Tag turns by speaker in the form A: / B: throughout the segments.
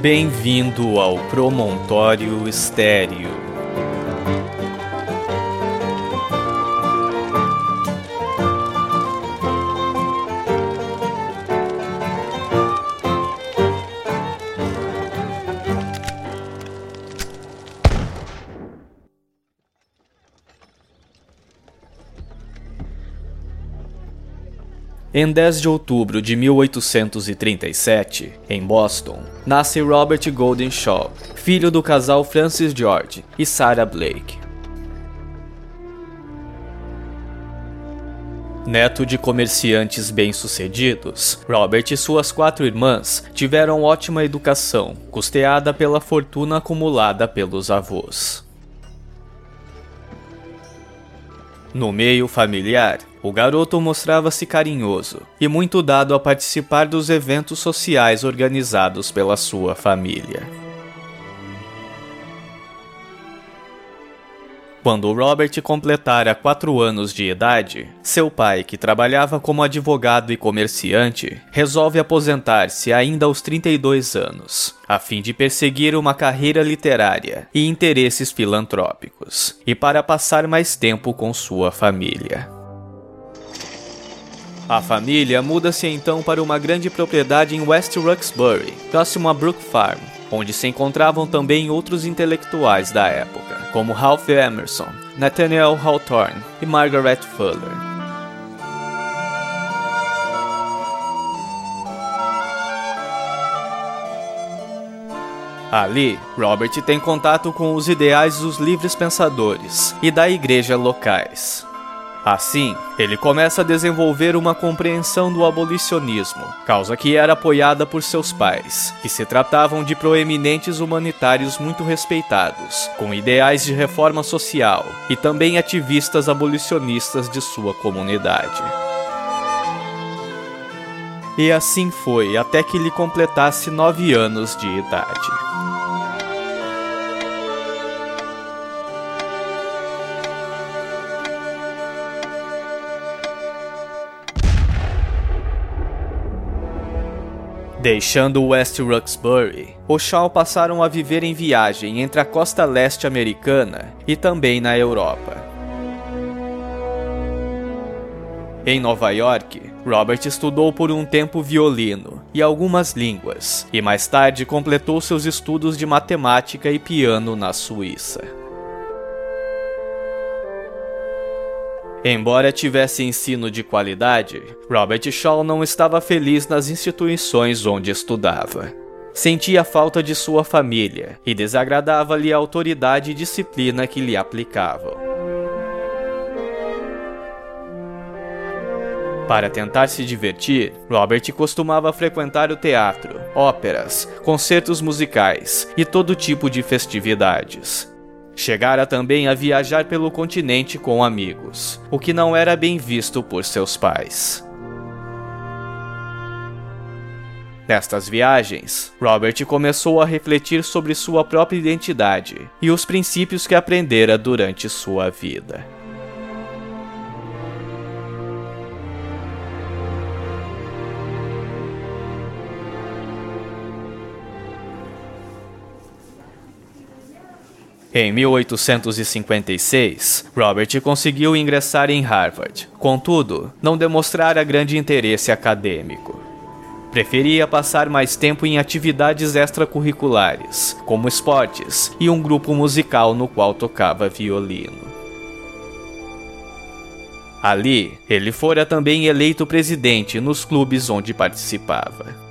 A: Bem-vindo ao Promontório Estéreo. Em 10 de outubro de 1837, em Boston, nasce Robert Golden Shaw, filho do casal Francis George e Sarah Blake. Neto de comerciantes bem-sucedidos, Robert e suas quatro irmãs tiveram ótima educação, custeada pela fortuna acumulada pelos avós. No meio familiar, o garoto mostrava-se carinhoso e muito dado a participar dos eventos sociais organizados pela sua família. Quando Robert completara quatro anos de idade, seu pai, que trabalhava como advogado e comerciante, resolve aposentar-se ainda aos 32 anos, a fim de perseguir uma carreira literária e interesses filantrópicos, e para passar mais tempo com sua família. A família muda-se então para uma grande propriedade em West Roxbury, próximo a Brook Farm, onde se encontravam também outros intelectuais da época como Ralph Emerson, Nathaniel Hawthorne e Margaret Fuller. Ali, Robert tem contato com os ideais dos livres pensadores e da igreja locais. Assim, ele começa a desenvolver uma compreensão do abolicionismo, causa que era apoiada por seus pais, que se tratavam de proeminentes humanitários muito respeitados, com ideais de reforma social e também ativistas abolicionistas de sua comunidade. E assim foi até que lhe completasse nove anos de idade. Deixando West Roxbury, os Shaw passaram a viver em viagem entre a costa leste americana e também na Europa. Em Nova York, Robert estudou por um tempo violino e algumas línguas, e mais tarde completou seus estudos de matemática e piano na Suíça. Embora tivesse ensino de qualidade, Robert Shaw não estava feliz nas instituições onde estudava. Sentia falta de sua família e desagradava-lhe a autoridade e disciplina que lhe aplicavam. Para tentar se divertir, Robert costumava frequentar o teatro, óperas, concertos musicais e todo tipo de festividades. Chegara também a viajar pelo continente com amigos, o que não era bem visto por seus pais. Nestas viagens, Robert começou a refletir sobre sua própria identidade e os princípios que aprendera durante sua vida. Em 1856, Robert conseguiu ingressar em Harvard, contudo, não demonstrara grande interesse acadêmico. Preferia passar mais tempo em atividades extracurriculares, como esportes e um grupo musical no qual tocava violino. Ali, ele fora também eleito presidente nos clubes onde participava.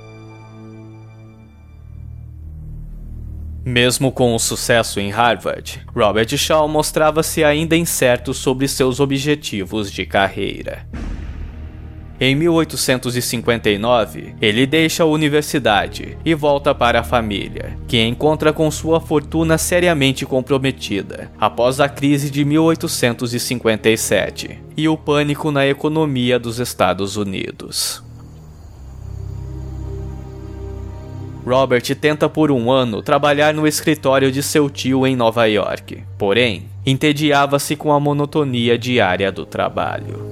A: Mesmo com o sucesso em Harvard, Robert Shaw mostrava-se ainda incerto sobre seus objetivos de carreira. Em 1859, ele deixa a universidade e volta para a família, que encontra com sua fortuna seriamente comprometida após a crise de 1857 e o pânico na economia dos Estados Unidos. Robert tenta por um ano trabalhar no escritório de seu tio em Nova York, porém, entediava-se com a monotonia diária do trabalho.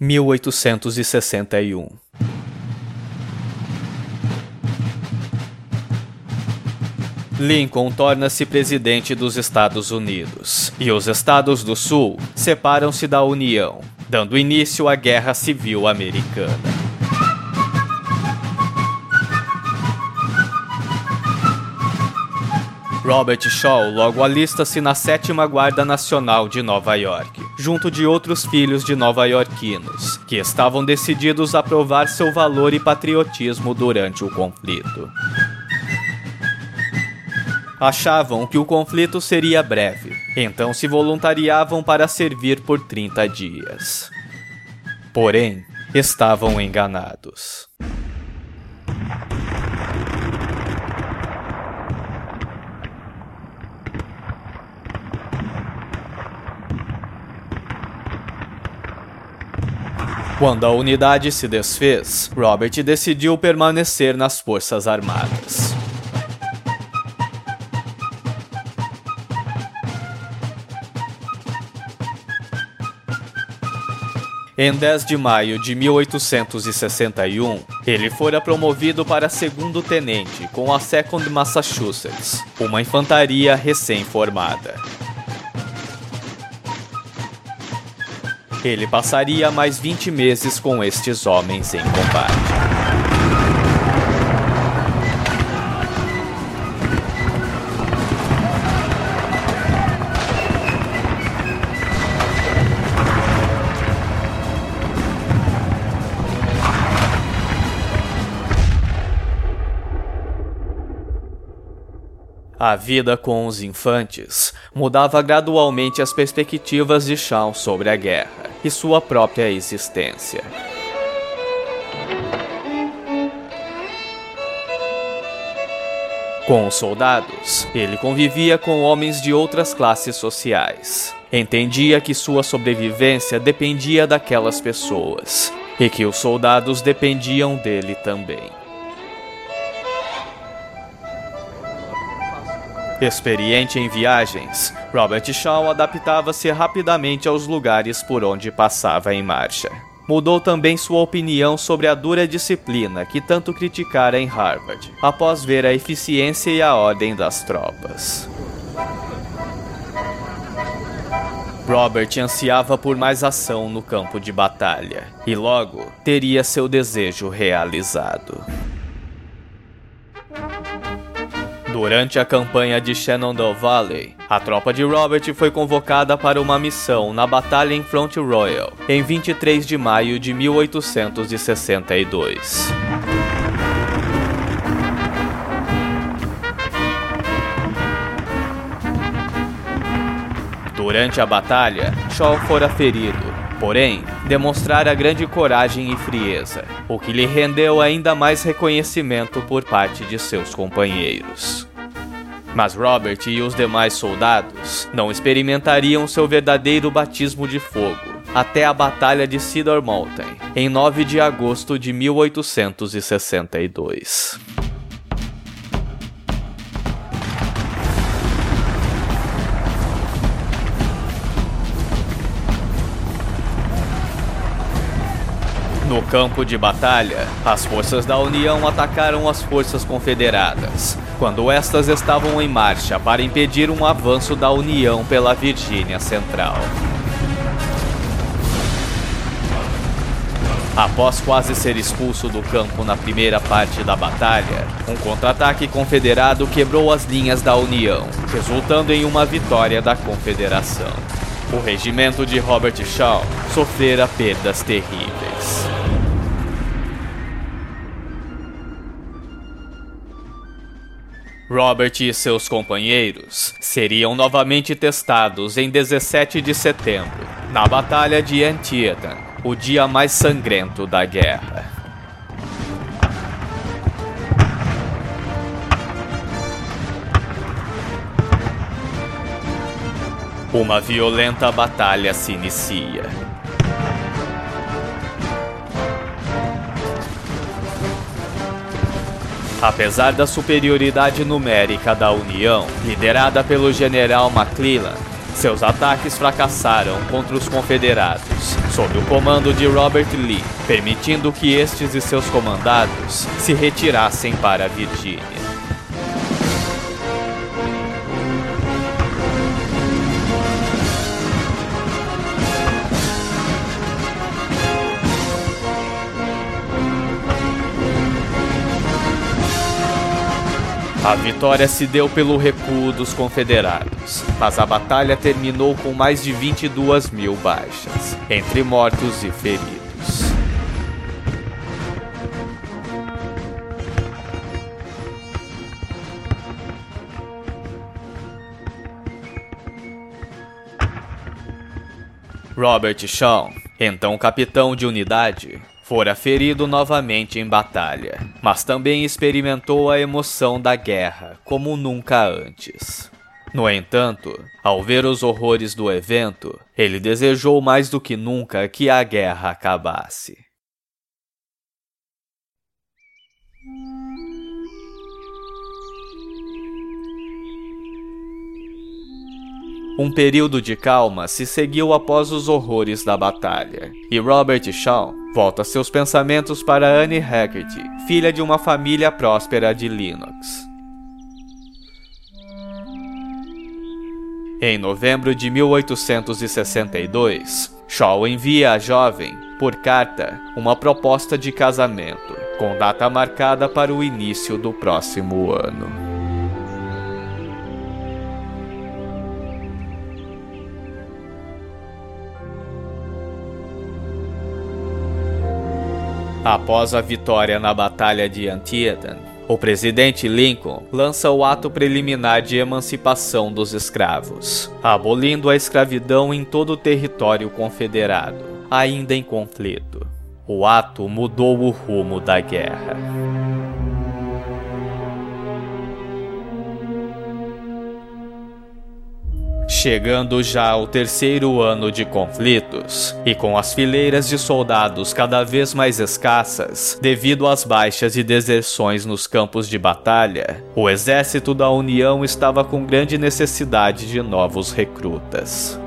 A: 1861 Lincoln torna-se presidente dos Estados Unidos, e os estados do Sul separam-se da União, dando início à Guerra Civil Americana. Robert Shaw logo alista-se na Sétima Guarda Nacional de Nova York, junto de outros filhos de nova-iorquinos, que estavam decididos a provar seu valor e patriotismo durante o conflito. Achavam que o conflito seria breve, então se voluntariavam para servir por 30 dias. Porém, estavam enganados. Quando a unidade se desfez, Robert decidiu permanecer nas Forças Armadas. Em 10 de maio de 1861, ele fora promovido para segundo tenente com a Second Massachusetts, uma infantaria recém-formada. Ele passaria mais 20 meses com estes homens em combate. A vida com os infantes mudava gradualmente as perspectivas de Shaw sobre a guerra e sua própria existência. Com os soldados, ele convivia com homens de outras classes sociais. Entendia que sua sobrevivência dependia daquelas pessoas e que os soldados dependiam dele também. Experiente em viagens, Robert Shaw adaptava-se rapidamente aos lugares por onde passava em marcha. Mudou também sua opinião sobre a dura disciplina que tanto criticara em Harvard, após ver a eficiência e a ordem das tropas. Robert ansiava por mais ação no campo de batalha e logo teria seu desejo realizado. Durante a campanha de Shenandoah Valley, a tropa de Robert foi convocada para uma missão na Batalha em Front Royal, em 23 de maio de 1862. Durante a batalha, Shaw fora ferido, porém, demonstrara grande coragem e frieza, o que lhe rendeu ainda mais reconhecimento por parte de seus companheiros. Mas Robert e os demais soldados não experimentariam seu verdadeiro batismo de fogo até a Batalha de Cedar Mountain, em 9 de agosto de 1862. No campo de batalha, as forças da União atacaram as forças confederadas, quando estas estavam em marcha para impedir um avanço da União pela Virgínia Central. Após quase ser expulso do campo na primeira parte da batalha, um contra-ataque confederado quebrou as linhas da União, resultando em uma vitória da Confederação. O regimento de Robert Shaw sofrera perdas terríveis. Robert e seus companheiros seriam novamente testados em 17 de setembro, na Batalha de Antietam, o dia mais sangrento da guerra. Uma violenta batalha se inicia. Apesar da superioridade numérica da União, liderada pelo general McClellan, seus ataques fracassaram contra os confederados, sob o comando de Robert Lee, permitindo que estes e seus comandados se retirassem para Virgínia. A vitória se deu pelo recuo dos confederados, mas a batalha terminou com mais de 22 mil baixas, entre mortos e feridos. Robert Shaw, então capitão de unidade, fora ferido novamente em batalha, mas também experimentou a emoção da guerra como nunca antes. No entanto, ao ver os horrores do evento, ele desejou mais do que nunca que a guerra acabasse. Um período de calma se seguiu após os horrores da batalha, e Robert Shaw volta seus pensamentos para Anne Haggerty, filha de uma família próspera de Linux. Em novembro de 1862, Shaw envia à jovem, por carta, uma proposta de casamento, com data marcada para o início do próximo ano. Após a vitória na Batalha de Antietam, o presidente Lincoln lança o ato preliminar de emancipação dos escravos, abolindo a escravidão em todo o território confederado, ainda em conflito. O ato mudou o rumo da guerra. Chegando já ao terceiro ano de conflitos, e com as fileiras de soldados cada vez mais escassas devido às baixas e deserções nos campos de batalha, o exército da União estava com grande necessidade de novos recrutas.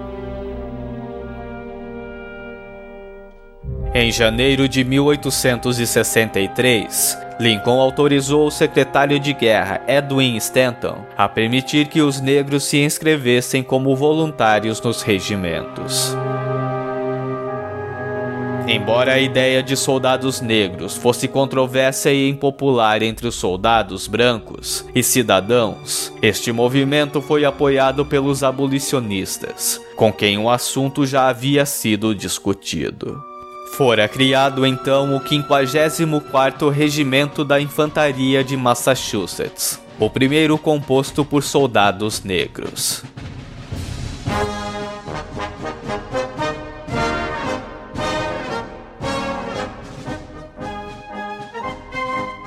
A: Em janeiro de 1863, Lincoln autorizou o secretário de guerra Edwin Stanton a permitir que os negros se inscrevessem como voluntários nos regimentos. Embora a ideia de soldados negros fosse controversa e impopular entre os soldados brancos e cidadãos, este movimento foi apoiado pelos abolicionistas, com quem o assunto já havia sido discutido. Fora criado então o 54º Regimento da Infantaria de Massachusetts, o primeiro composto por soldados negros.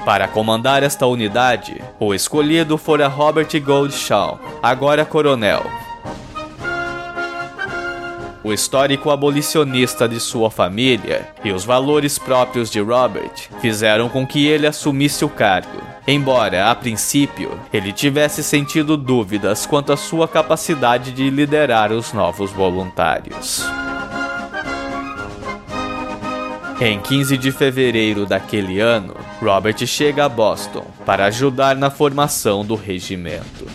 A: Para comandar esta unidade, o escolhido fora Robert Goldshaw, agora coronel, o histórico abolicionista de sua família e os valores próprios de Robert fizeram com que ele assumisse o cargo, embora, a princípio, ele tivesse sentido dúvidas quanto à sua capacidade de liderar os novos voluntários. Em 15 de fevereiro daquele ano, Robert chega a Boston para ajudar na formação do regimento.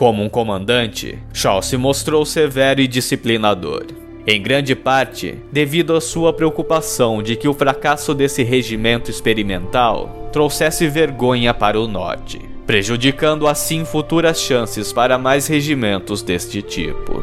A: Como um comandante, Shaw se mostrou severo e disciplinador. Em grande parte, devido à sua preocupação de que o fracasso desse regimento experimental trouxesse vergonha para o Norte, prejudicando assim futuras chances para mais regimentos deste tipo.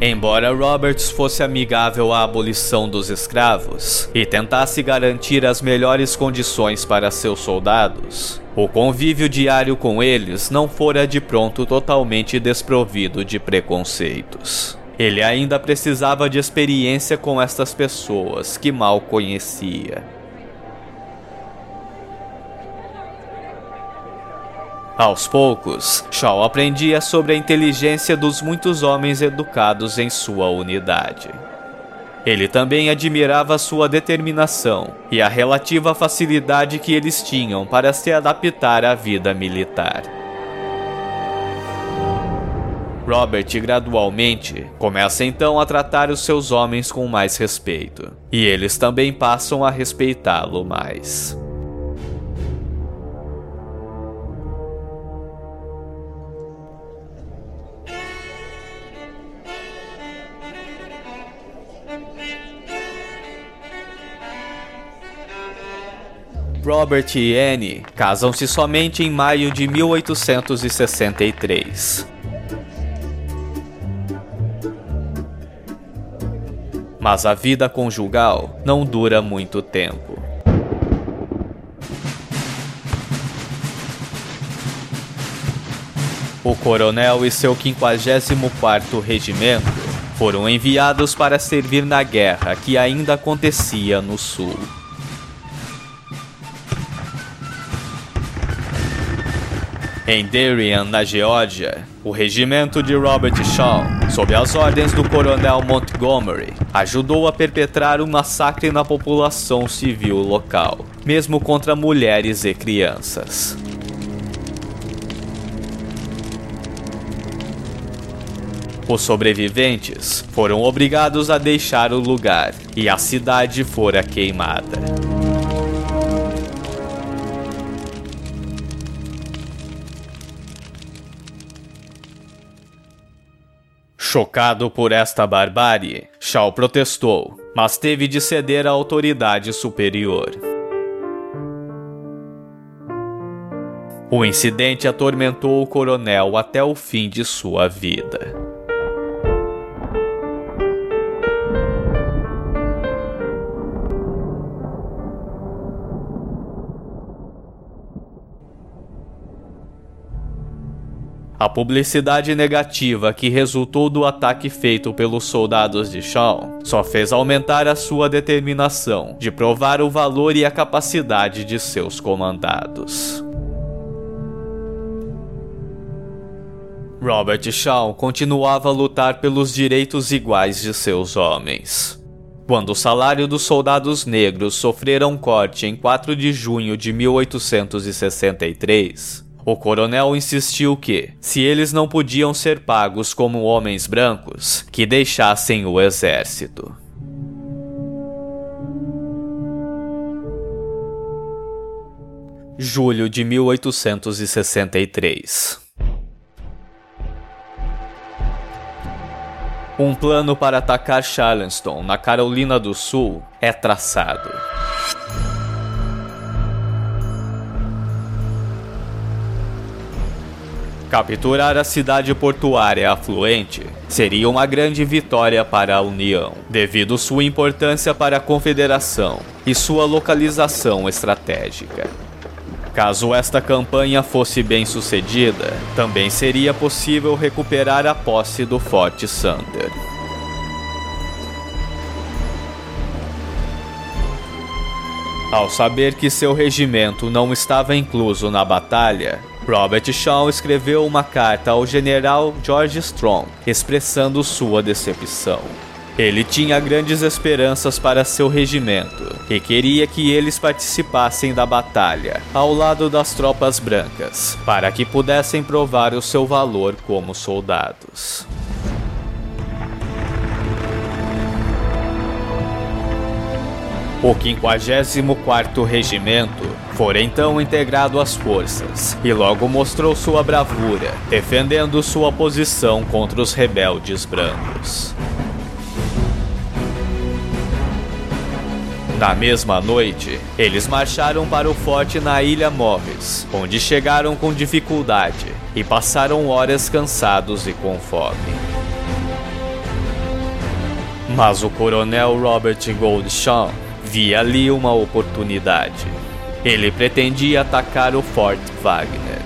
A: Embora Roberts fosse amigável à abolição dos escravos e tentasse garantir as melhores condições para seus soldados, o convívio diário com eles não fora de pronto totalmente desprovido de preconceitos. Ele ainda precisava de experiência com estas pessoas que mal conhecia. Aos poucos, Shaw aprendia sobre a inteligência dos muitos homens educados em sua unidade. Ele também admirava sua determinação e a relativa facilidade que eles tinham para se adaptar à vida militar. Robert gradualmente começa então a tratar os seus homens com mais respeito, e eles também passam a respeitá-lo mais. Robert e Anne casam-se somente em maio de 1863. Mas a vida conjugal não dura muito tempo. O coronel e seu 54º regimento foram enviados para servir na guerra que ainda acontecia no sul. Em Darien, na Geórgia, o regimento de Robert Shaw, sob as ordens do coronel Montgomery, ajudou a perpetrar um massacre na população civil local, mesmo contra mulheres e crianças. Os sobreviventes foram obrigados a deixar o lugar e a cidade fora queimada. Chocado por esta barbárie, Shaw protestou, mas teve de ceder à autoridade superior. O incidente atormentou o coronel até o fim de sua vida. A publicidade negativa que resultou do ataque feito pelos soldados de Shaw só fez aumentar a sua determinação de provar o valor e a capacidade de seus comandados. Robert Shaw continuava a lutar pelos direitos iguais de seus homens. Quando o salário dos soldados negros sofrera um corte em 4 de junho de 1863, o coronel insistiu que, se eles não podiam ser pagos como homens brancos, que deixassem o exército. Julho de 1863 Um plano para atacar Charleston, na Carolina do Sul, é traçado. Capturar a cidade portuária afluente seria uma grande vitória para a União, devido sua importância para a Confederação e sua localização estratégica. Caso esta campanha fosse bem sucedida, também seria possível recuperar a posse do Forte Sumter. Ao saber que seu regimento não estava incluso na batalha, Robert Shaw escreveu uma carta ao general George Strong, expressando sua decepção. Ele tinha grandes esperanças para seu regimento e queria que eles participassem da batalha ao lado das tropas brancas, para que pudessem provar o seu valor como soldados. O 54º Regimento foi então integrado às forças e logo mostrou sua bravura, defendendo sua posição contra os rebeldes brancos. Na mesma noite, eles marcharam para o forte na Ilha Morris, onde chegaram com dificuldade e passaram horas cansados e com fome. Mas o coronel Robert Goldshaw via ali uma oportunidade. Ele pretendia atacar o Fort Wagner.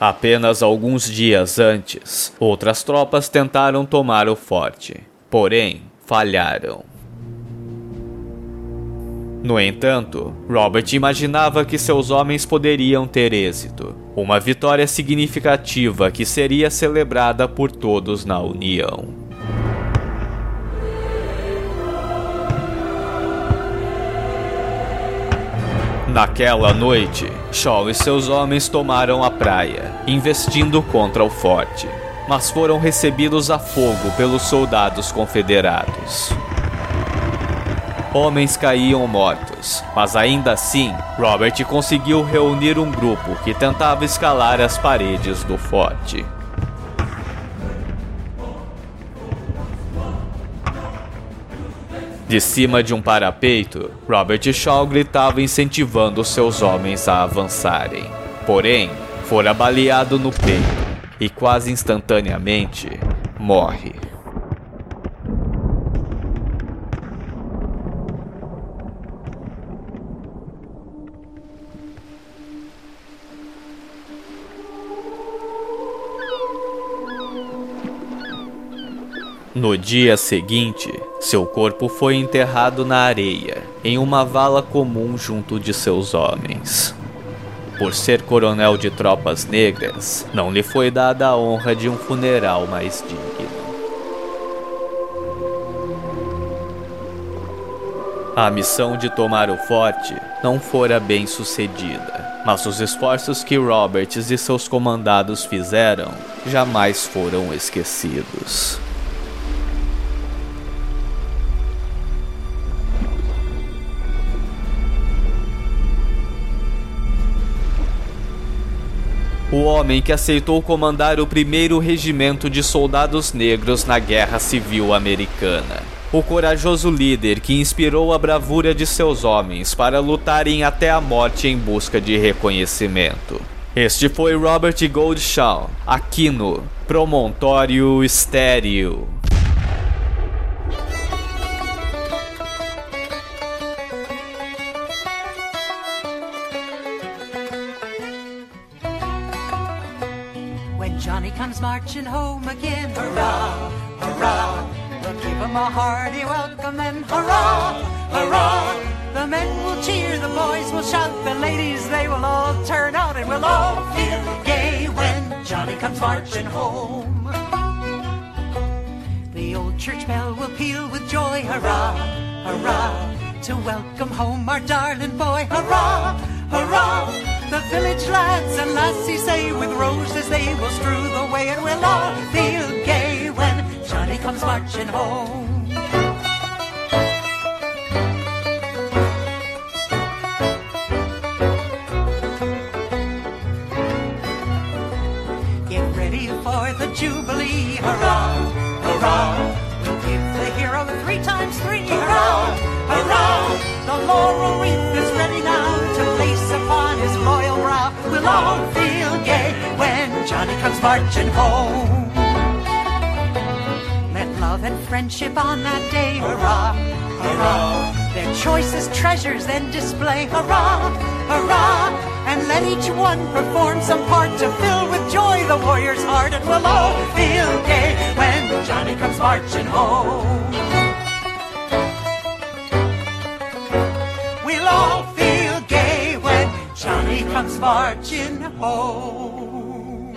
A: Apenas alguns dias antes, outras tropas tentaram tomar o forte, porém falharam. No entanto, Robert imaginava que seus homens poderiam ter êxito, uma vitória significativa que seria celebrada por todos na União. Naquela noite, Shaw e seus homens tomaram a praia, investindo contra o forte, mas foram recebidos a fogo pelos soldados confederados homens caíam mortos, mas ainda assim, Robert conseguiu reunir um grupo que tentava escalar as paredes do forte. De cima de um parapeito, Robert Shaw gritava incentivando seus homens a avançarem. Porém, fora baleado no peito e quase instantaneamente morre. No dia seguinte, seu corpo foi enterrado na areia, em uma vala comum junto de seus homens. Por ser coronel de tropas negras, não lhe foi dada a honra de um funeral mais digno. A missão de tomar o forte não fora bem sucedida, mas os esforços que Roberts e seus comandados fizeram jamais foram esquecidos. O homem que aceitou comandar o primeiro regimento de soldados negros na Guerra Civil Americana. O corajoso líder que inspirou a bravura de seus homens para lutarem até a morte em busca de reconhecimento. Este foi Robert Goldshaw, aqui no Promontório Estéreo. Again. Hurrah, hurrah, we'll give him a hearty welcome and hurrah, hurrah. The men will cheer, the boys will shout, the ladies they will all turn out and we'll all feel gay when Johnny comes marching home. The old church bell will peal with joy, hurrah, hurrah, to welcome home our darling boy, hurrah, hurrah. The village lads and lassies say with roses they will strew the way and we'll all feel gay when Johnny comes marching home. Get ready for the Jubilee, hurrah, hurrah. We'll give the hero three times three, hurrah, hurrah. The laurel wreath We'll all feel gay when Johnny comes marching home. Let love and friendship on that day, hurrah, hurrah. Their choicest treasures then display, hurrah, hurrah. And let each one perform some part to fill with joy the warrior's heart. And we'll all feel gay when Johnny comes marching home. Marching home.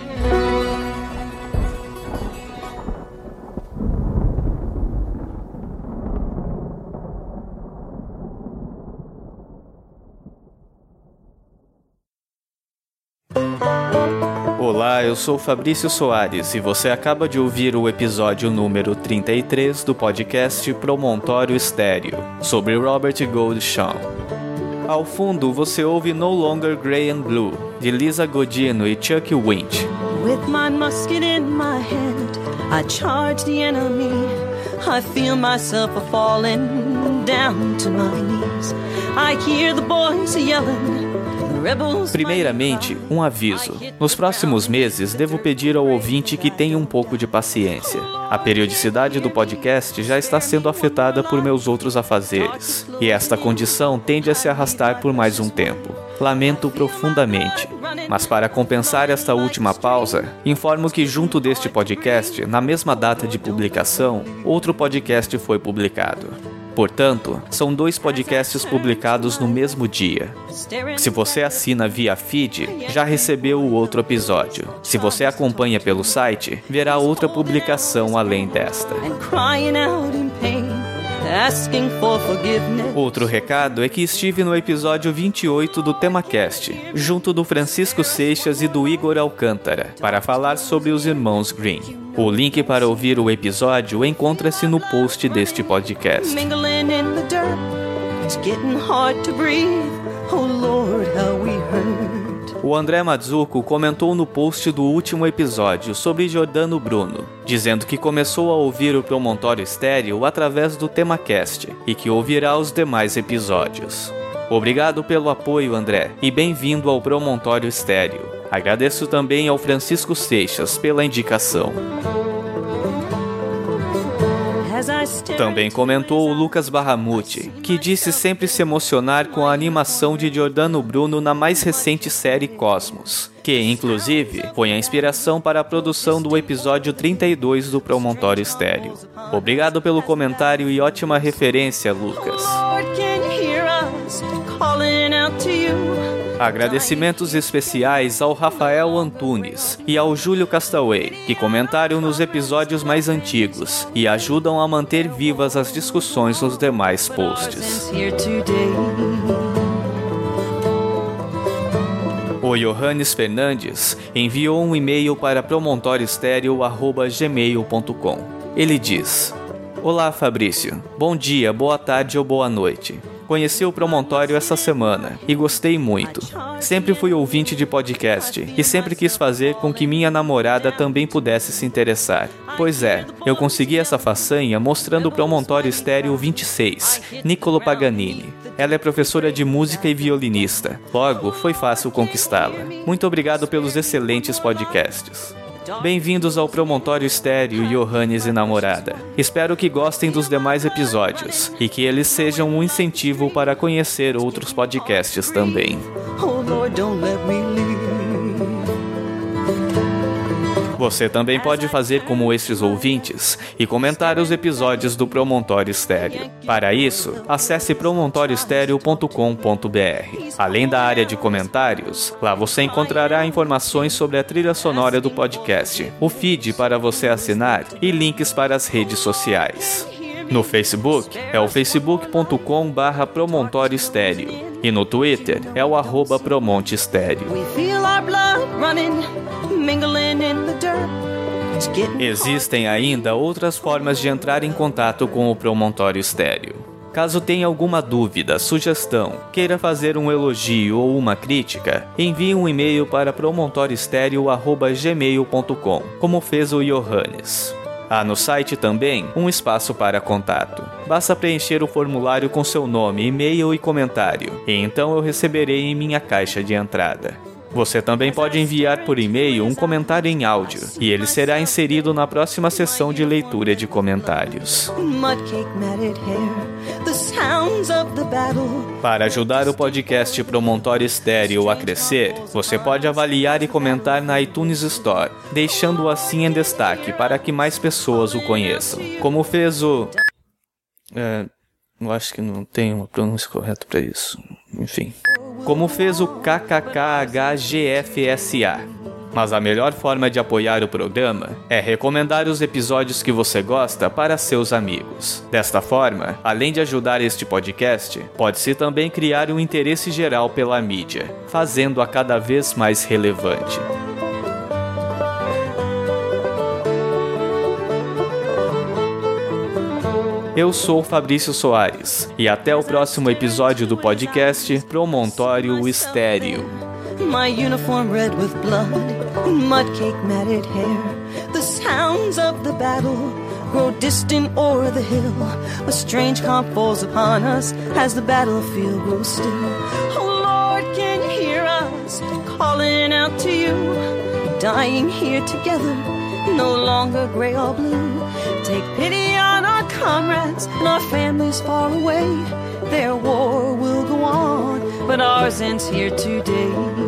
A: Olá, eu sou Fabrício Soares e você acaba de ouvir o episódio número 33 do podcast Promontório Estéreo sobre Robert Goldschmidt. Ao fundo você ouve No Longer Grey and Blue, de Lisa Godino e Chuck Winch. With my musket in my hand, I charge the enemy. I feel myself a falling down to my knees. I hear the boys yelling. Primeiramente, um aviso. Nos próximos meses, devo pedir ao ouvinte que tenha um pouco de paciência. A periodicidade do podcast já está sendo afetada por meus outros afazeres, e esta condição tende a se arrastar por mais um tempo. Lamento profundamente. Mas para compensar esta última pausa, informo que junto deste podcast, na mesma data de publicação, outro podcast foi publicado. Portanto, são dois podcasts publicados no mesmo dia. Se você assina via feed, já recebeu o outro episódio. Se você acompanha pelo site, verá outra publicação além desta. Outro recado é que estive no episódio 28 do TemaCast, junto do Francisco Seixas e do Igor Alcântara, para falar sobre os irmãos Green. O link para ouvir o episódio encontra-se no post deste podcast. Oh Lord, how we hurt. O André Mazzucco comentou no post do último episódio sobre Jordano Bruno, dizendo que começou a ouvir o Promontório Estéreo através do TemaCast e que ouvirá os demais episódios. Obrigado pelo apoio, André, e bem-vindo ao Promontório Estéreo. Agradeço também ao Francisco Seixas pela indicação. Também comentou o Lucas Barramuti, que disse sempre se emocionar com a animação de Giordano Bruno na mais recente série Cosmos, que, inclusive, foi a inspiração para a produção do episódio 32 do Promontório Estéreo. Obrigado pelo comentário e ótima referência, Lucas. Agradecimentos especiais ao Rafael Antunes e ao Júlio Castaway, que comentaram nos episódios mais antigos e ajudam a manter vivas as discussões nos demais posts. O Johannes Fernandes enviou um e-mail para promontorioestereo.gmail.com. Ele diz: Olá Fabrício, bom dia, boa tarde ou boa noite. Conheci o Promontório essa semana e gostei muito. Sempre fui ouvinte de podcast e sempre quis fazer com que minha namorada também pudesse se interessar. Pois é, eu consegui essa façanha mostrando o Promontório Estéreo 26, Niccolo Paganini. Ela é professora de música e violinista. Logo, foi fácil conquistá-la. Muito obrigado pelos excelentes podcasts. Bem-vindos ao Promontório Estéreo Johannes e Namorada. Espero que gostem dos demais episódios e que eles sejam um incentivo para conhecer outros podcasts também. Oh, Você também pode fazer como estes ouvintes e comentar os episódios do Promontório Estéreo. Para isso, acesse promontorioestereo.com.br. Além da área de comentários, lá você encontrará informações sobre a trilha sonora do podcast, o feed para você assinar e links para as redes sociais. No Facebook é o facebook.com barra Promontório Estéreo e no Twitter é o arroba Promonte Estéreo. Existem ainda outras formas de entrar em contato com o Promontório Estéreo. Caso tenha alguma dúvida, sugestão, queira fazer um elogio ou uma crítica, envie um e-mail para promontorioestereo.gmail.com, como fez o Johannes. Há no site também um espaço para contato. Basta preencher o formulário com seu nome, e-mail e comentário, e então eu receberei em minha caixa de entrada. Você também pode enviar por e-mail um comentário em áudio e ele será inserido na próxima sessão de leitura de comentários. Para ajudar o podcast Promontório Estéreo a crescer, você pode avaliar e comentar na iTunes Store, deixando-o assim em destaque para que mais pessoas o conheçam. Como fez o. É, eu acho que não tem uma pronúncia correta para isso. Enfim como fez o KKKHGFSA. Mas a melhor forma de apoiar o programa é recomendar os episódios que você gosta para seus amigos. Desta forma, além de ajudar este podcast, pode-se também criar um interesse geral pela mídia, fazendo-a cada vez mais relevante. Eu sou Fabrício Soares e até o próximo episódio do podcast Promontório Estéreo. My uniform red with blood, mud cake matted hair, the sounds of the battle grow distant o'er the hill. A strange calm falls upon us as the battlefield grows still. Oh Lord, can you hear us calling out to you? Dying here together, no longer gray or blue. Take pity comrades and our families far away. Their war will go on, but ours ends here today.